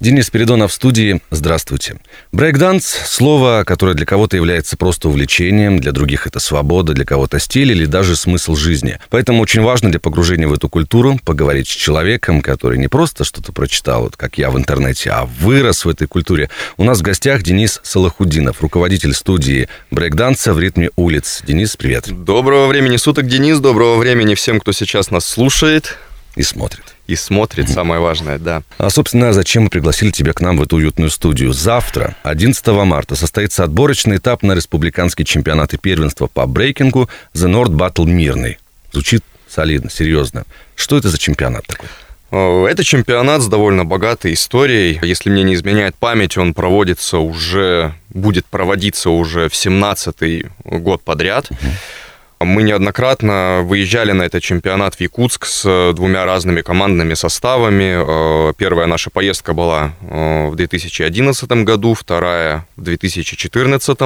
Денис Спиридонов в студии. Здравствуйте. Брейкданс – слово, которое для кого-то является просто увлечением, для других это свобода, для кого-то стиль или даже смысл жизни. Поэтому очень важно для погружения в эту культуру поговорить с человеком, который не просто что-то прочитал, вот как я в интернете, а вырос в этой культуре. У нас в гостях Денис Салахудинов, руководитель студии брейкданса в ритме улиц. Денис, привет. Доброго времени суток, Денис. Доброго времени всем, кто сейчас нас слушает. И смотрит и смотрит, самое важное, да. А, собственно, зачем мы пригласили тебя к нам в эту уютную студию? Завтра, 11 марта, состоится отборочный этап на республиканский чемпионат и первенство по брейкингу The Nord Battle Мирный. Звучит солидно, серьезно. Что это за чемпионат такой? Это чемпионат с довольно богатой историей. Если мне не изменяет память, он проводится уже, будет проводиться уже в 17-й год подряд. Uh-huh. Мы неоднократно выезжали на этот чемпионат в Якутск с э, двумя разными командными составами. Э, первая наша поездка была э, в 2011 году, вторая в 2014.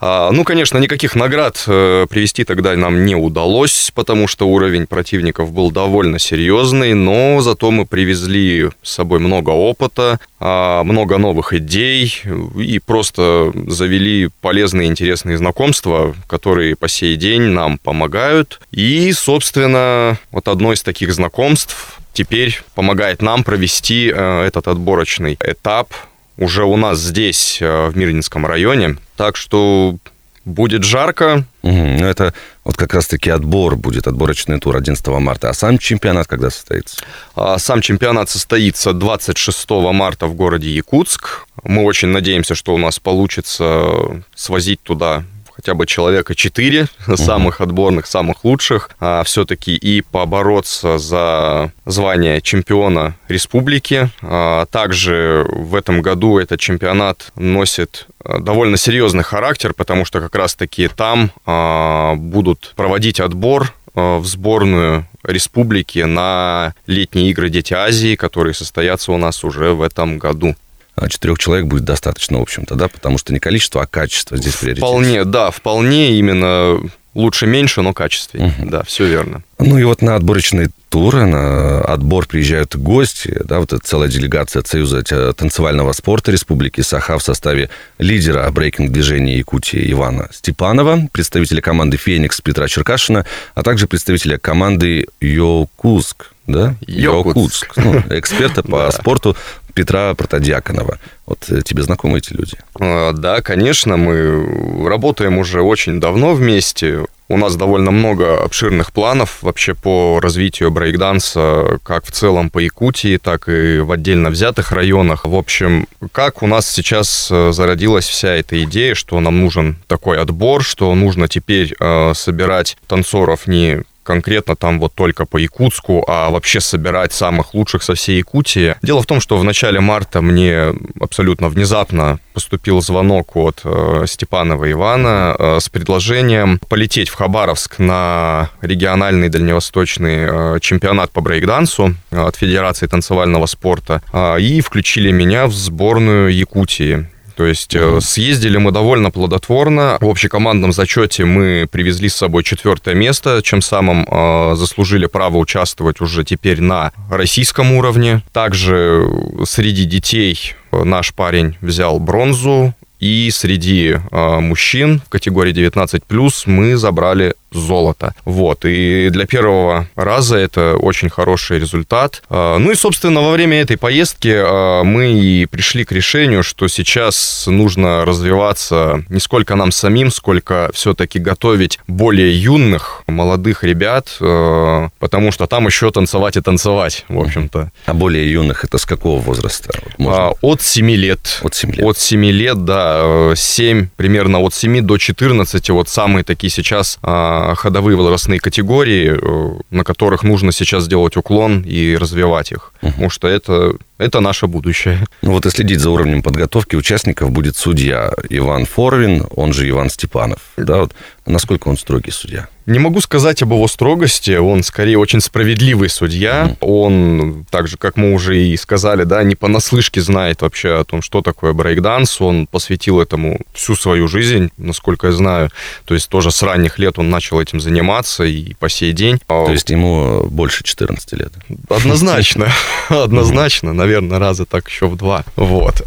А, ну, конечно, никаких наград привести тогда нам не удалось, потому что уровень противников был довольно серьезный, но зато мы привезли с собой много опыта, а, много новых идей и просто завели полезные интересные знакомства, которые по сей день нам помогают. И, собственно, вот одно из таких знакомств теперь помогает нам провести э, этот отборочный этап уже у нас здесь, э, в Мирнинском районе. Так что будет жарко. Угу. Ну, это вот как раз-таки отбор будет, отборочный тур 11 марта. А сам чемпионат когда состоится? А сам чемпионат состоится 26 марта в городе Якутск. Мы очень надеемся, что у нас получится свозить туда хотя бы человека 4 угу. самых отборных, самых лучших, а все-таки и побороться за звание чемпиона республики. А также в этом году этот чемпионат носит а, довольно серьезный характер, потому что как раз-таки там а, будут проводить отбор а, в сборную республики на летние игры Дети Азии, которые состоятся у нас уже в этом году. А, четырех человек будет достаточно, в общем-то, да, потому что не количество, а качество здесь приоритет. Вполне, да, вполне именно лучше меньше, но качественнее. Угу. Да, все верно. Ну и вот на отборочные туры, на отбор приезжают гости, да, вот эта целая делегация от Союза танцевального спорта Республики Саха в составе лидера брейкинг-движения Якутии Ивана Степанова, представителя команды «Феникс» Петра Черкашина, а также представителя команды «Йокуск», да? Йокутск. Ну, эксперта по спорту Петра Протодиаконова. Вот э, тебе знакомы эти люди? А, да, конечно, мы работаем уже очень давно вместе. У нас довольно много обширных планов вообще по развитию брейкданса, как в целом по Якутии, так и в отдельно взятых районах. В общем, как у нас сейчас э, зародилась вся эта идея, что нам нужен такой отбор, что нужно теперь э, собирать танцоров не конкретно там вот только по Якутску, а вообще собирать самых лучших со всей Якутии. Дело в том, что в начале марта мне абсолютно внезапно поступил звонок от э, Степанова Ивана э, с предложением полететь в Хабаровск на региональный дальневосточный э, чемпионат по брейкдансу э, от Федерации танцевального спорта э, и включили меня в сборную Якутии. То есть mm-hmm. съездили мы довольно плодотворно. В общекомандном зачете мы привезли с собой четвертое место, чем самым э, заслужили право участвовать уже теперь на российском уровне. Также среди детей наш парень взял бронзу, и среди э, мужчин в категории 19 мы забрали золото. Вот. И для первого раза это очень хороший результат. Э, ну и, собственно, во время этой поездки э, мы и пришли к решению, что сейчас нужно развиваться не сколько нам самим, сколько все-таки готовить более юных, молодых ребят, э, потому что там еще танцевать и танцевать, в общем-то. А более юных это с какого возраста? Можно? От 7 лет. От 7 лет. От 7 лет, да 7, примерно от 7 до 14, вот самые такие сейчас а, ходовые возрастные категории, э, на которых нужно сейчас сделать уклон и развивать их. Uh-huh. Потому что это это наше будущее. Ну вот и следить за уровнем подготовки участников будет судья Иван Форвин, он же Иван Степанов. Да, вот насколько он строгий судья? Не могу сказать об его строгости, он скорее очень справедливый судья. Mm. Он, так же, как мы уже и сказали, да, не понаслышке знает вообще о том, что такое брейкданс. Он посвятил этому всю свою жизнь, насколько я знаю. То есть тоже с ранних лет он начал этим заниматься и по сей день. То есть ему больше 14 лет? Однозначно, однозначно, наверное, раза так еще в два. Вот.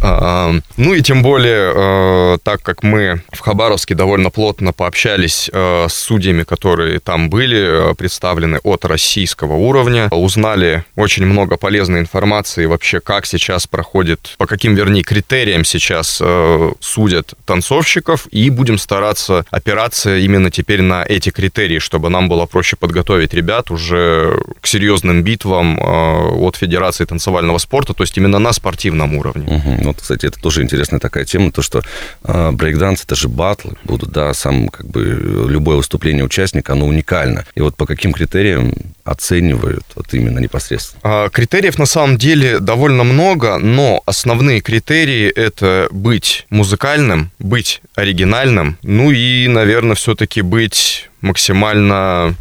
Ну и тем более, э, так как мы в Хабаровске довольно плотно пообщались э, с судьями, которые там были э, представлены от российского уровня. Узнали очень много полезной информации вообще, как сейчас проходит, по каким, вернее, критериям сейчас судят танцовщиков, и будем стараться опираться именно теперь на эти критерии, чтобы нам было проще подготовить ребят уже к серьезным битвам от Федерации танцевального спорта, то есть именно на спортивном уровне. Угу. Вот, кстати, это тоже интересная такая тема, то, что э, брейкданс это же батлы будут, да, сам как бы любое выступление участника участник, оно уникально. И вот по каким критериям оценивают вот именно непосредственно? А, критериев на самом деле довольно много, но основные критерии это быть музыкальным, быть оригинальным, ну и, наверное, все-таки быть максимально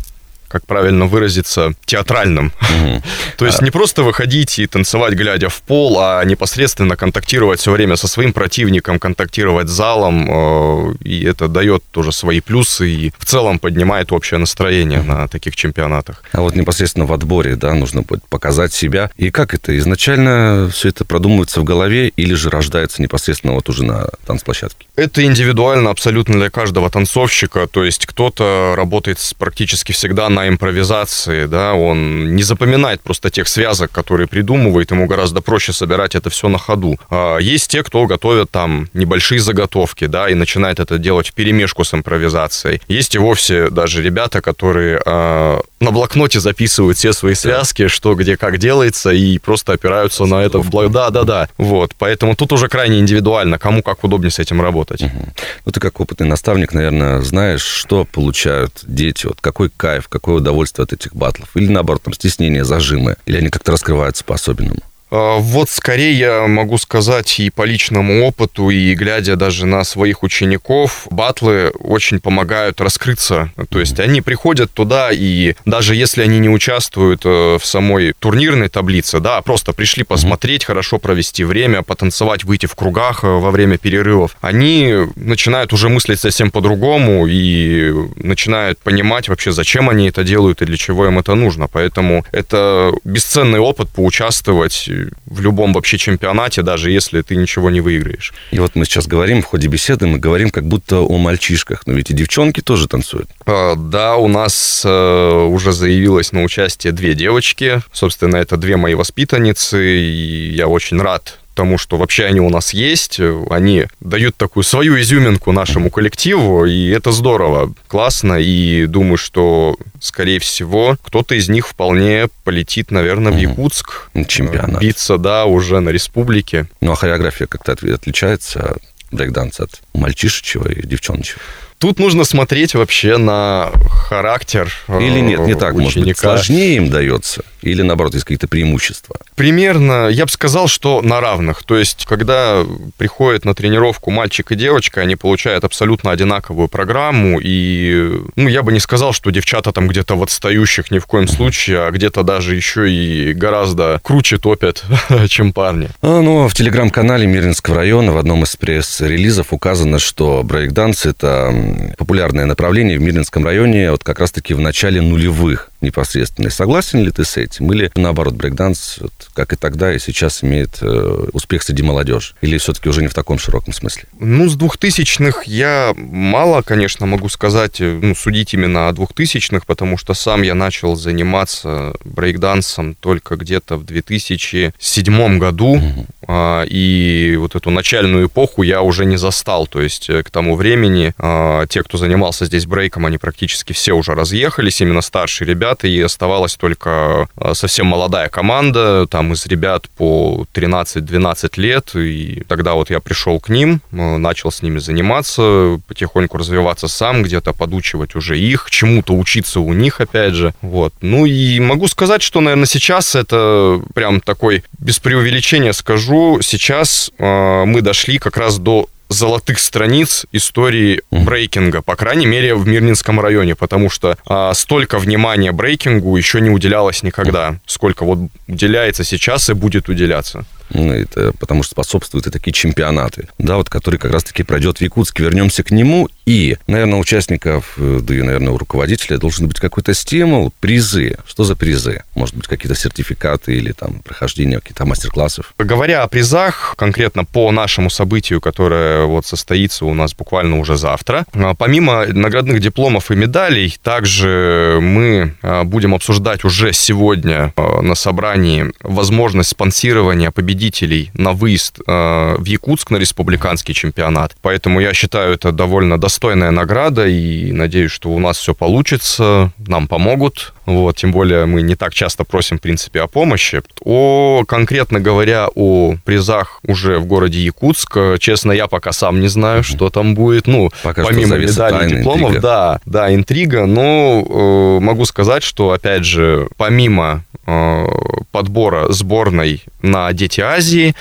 как правильно выразиться, театральным. Угу. То есть а... не просто выходить и танцевать, глядя в пол, а непосредственно контактировать все время со своим противником, контактировать с залом, э, и это дает тоже свои плюсы и в целом поднимает общее настроение угу. на таких чемпионатах. А вот непосредственно в отборе, да, нужно будет показать себя. И как это? Изначально все это продумывается в голове или же рождается непосредственно вот уже на танцплощадке? Это индивидуально абсолютно для каждого танцовщика. То есть кто-то работает практически всегда на импровизации, да, он не запоминает просто тех связок, которые придумывает, ему гораздо проще собирать это все на ходу. А есть те, кто готовят там небольшие заготовки, да, и начинает это делать в перемешку с импровизацией. Есть и вовсе даже ребята, которые а, на блокноте записывают все свои связки, что где как делается, и просто опираются на это в блок. Да, да, да. Вот. Поэтому тут уже крайне индивидуально, кому как удобнее с этим работать. Угу. Ну, ты как опытный наставник, наверное, знаешь, что получают дети, вот какой кайф, какое удовольствие от этих батлов. Или наоборот, там стеснение, зажимы, или они как-то раскрываются по-особенному. А, вот скорее я могу сказать и по личному опыту, и глядя даже на своих учеников, батлы очень помогают раскрыться. То есть они приходят туда, и даже если они не участвуют э, в самой турнирной таблице, да, просто пришли посмотреть, хорошо провести время, потанцевать, выйти в кругах э, во время перерывов, они начинают уже мыслить совсем по-другому и начинают понимать вообще, зачем они это делают и для чего им это нужно. Поэтому это бесценный опыт поучаствовать в любом вообще чемпионате, даже если ты ничего не выиграешь. И вот мы сейчас говорим в ходе беседы, мы говорим как будто о мальчишках, но ведь и девчонки тоже танцуют. А, да, у нас э, уже заявилось на участие две девочки. Собственно, это две мои воспитанницы, и я очень рад тому, что вообще они у нас есть, они дают такую свою изюминку нашему коллективу, и это здорово, классно, и думаю, что, скорее всего, кто-то из них вполне полетит, наверное, в Якутск. Чемпионат. Биться, да, уже на республике. Ну, а хореография как-то отличается брейкданс от мальчишечьего и девчоночего? Тут нужно смотреть вообще на характер Или нет, не так, ученика. может быть, сложнее им дается? Или, наоборот, есть какие-то преимущества? Примерно, я бы сказал, что на равных. То есть, когда приходят на тренировку мальчик и девочка, они получают абсолютно одинаковую программу. И, ну, я бы не сказал, что девчата там где-то в отстающих ни в коем случае, а где-то даже еще и гораздо круче топят, чем парни. А, ну, в телеграм-канале Мирнинского района в одном из пресс-релизов указано, что брейкданс – это популярное направление в Мирнинском районе вот как раз-таки в начале нулевых непосредственно. Согласен ли ты с этим? Или наоборот, брейкданс, вот, как и тогда, и сейчас имеет э, успех среди молодежи? Или все-таки уже не в таком широком смысле? Ну, с двухтысячных я мало, конечно, могу сказать, э, ну, судить именно о двухтысячных, потому что сам я начал заниматься брейкдансом только где-то в 2007 году. Угу. А, и вот эту начальную эпоху я уже не застал. То есть э, к тому времени а, те, кто занимался здесь брейком, они практически все уже разъехались, именно старшие ребята, и оставалась только а, совсем молодая команда, там из ребят по 13-12 лет, и тогда вот я пришел к ним, начал с ними заниматься, потихоньку развиваться сам, где-то подучивать уже их, чему-то учиться у них, опять же. Вот. Ну и могу сказать, что, наверное, сейчас это прям такой, без преувеличения скажу, сейчас э, мы дошли как раз до золотых страниц истории брейкинга, по крайней мере, в Мирнинском районе, потому что а, столько внимания брейкингу еще не уделялось никогда, сколько вот уделяется сейчас и будет уделяться. Ну, это потому что способствуют и такие чемпионаты, да, вот который как раз-таки пройдет в Якутске. Вернемся к нему. И, наверное, участников, э, да и, наверное, у руководителя должен быть какой-то стимул, призы. Что за призы? Может быть, какие-то сертификаты или там прохождение каких-то мастер-классов? Говоря о призах, конкретно по нашему событию, которое вот состоится у нас буквально уже завтра, а, помимо наградных дипломов и медалей, также мы а, будем обсуждать уже сегодня а, на собрании возможность спонсирования победителей на выезд в Якутск на республиканский чемпионат. Поэтому я считаю это довольно достойная награда и надеюсь, что у нас все получится, нам помогут. Вот, тем более мы не так часто просим, в принципе, о помощи. О, конкретно говоря, о призах уже в городе Якутск, честно, я пока сам не знаю, что там будет. Ну, пока помимо медалей, дипломов, интрига. да, да, интрига. Но э, могу сказать, что, опять же, помимо э, подбора сборной на Дети Азии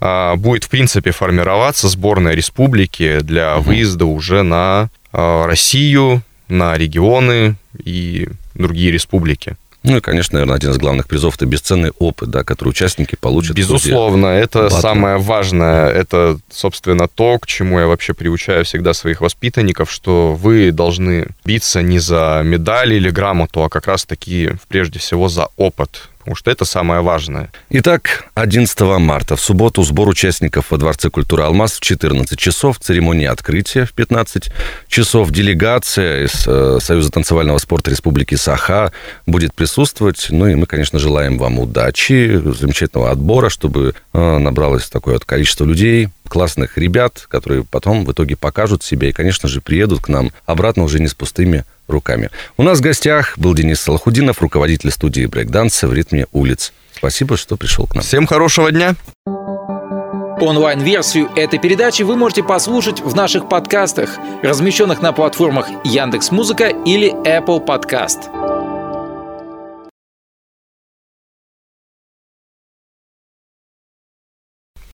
будет, в принципе, формироваться сборная республики для выезда уже на а, Россию, на регионы и другие республики. Ну и, конечно, наверное, один из главных призов – это бесценный опыт, да, который участники получат. Безусловно, это батла. самое важное. Это, собственно, то, к чему я вообще приучаю всегда своих воспитанников, что вы должны биться не за медали или грамоту, а как раз-таки, прежде всего, за опыт потому что это самое важное. Итак, 11 марта в субботу сбор участников во Дворце культуры «Алмаз» в 14 часов, церемония открытия в 15 часов. Делегация из э, Союза танцевального спорта Республики Саха будет присутствовать. Ну и мы, конечно, желаем вам удачи, замечательного отбора, чтобы э, набралось такое вот количество людей, классных ребят, которые потом в итоге покажут себя и, конечно же, приедут к нам обратно уже не с пустыми руками. У нас в гостях был Денис Салахудинов, руководитель студии брейкданса в ритме улиц. Спасибо, что пришел к нам. Всем хорошего дня. Онлайн-версию этой передачи вы можете послушать в наших подкастах, размещенных на платформах Яндекс.Музыка или Apple Podcast.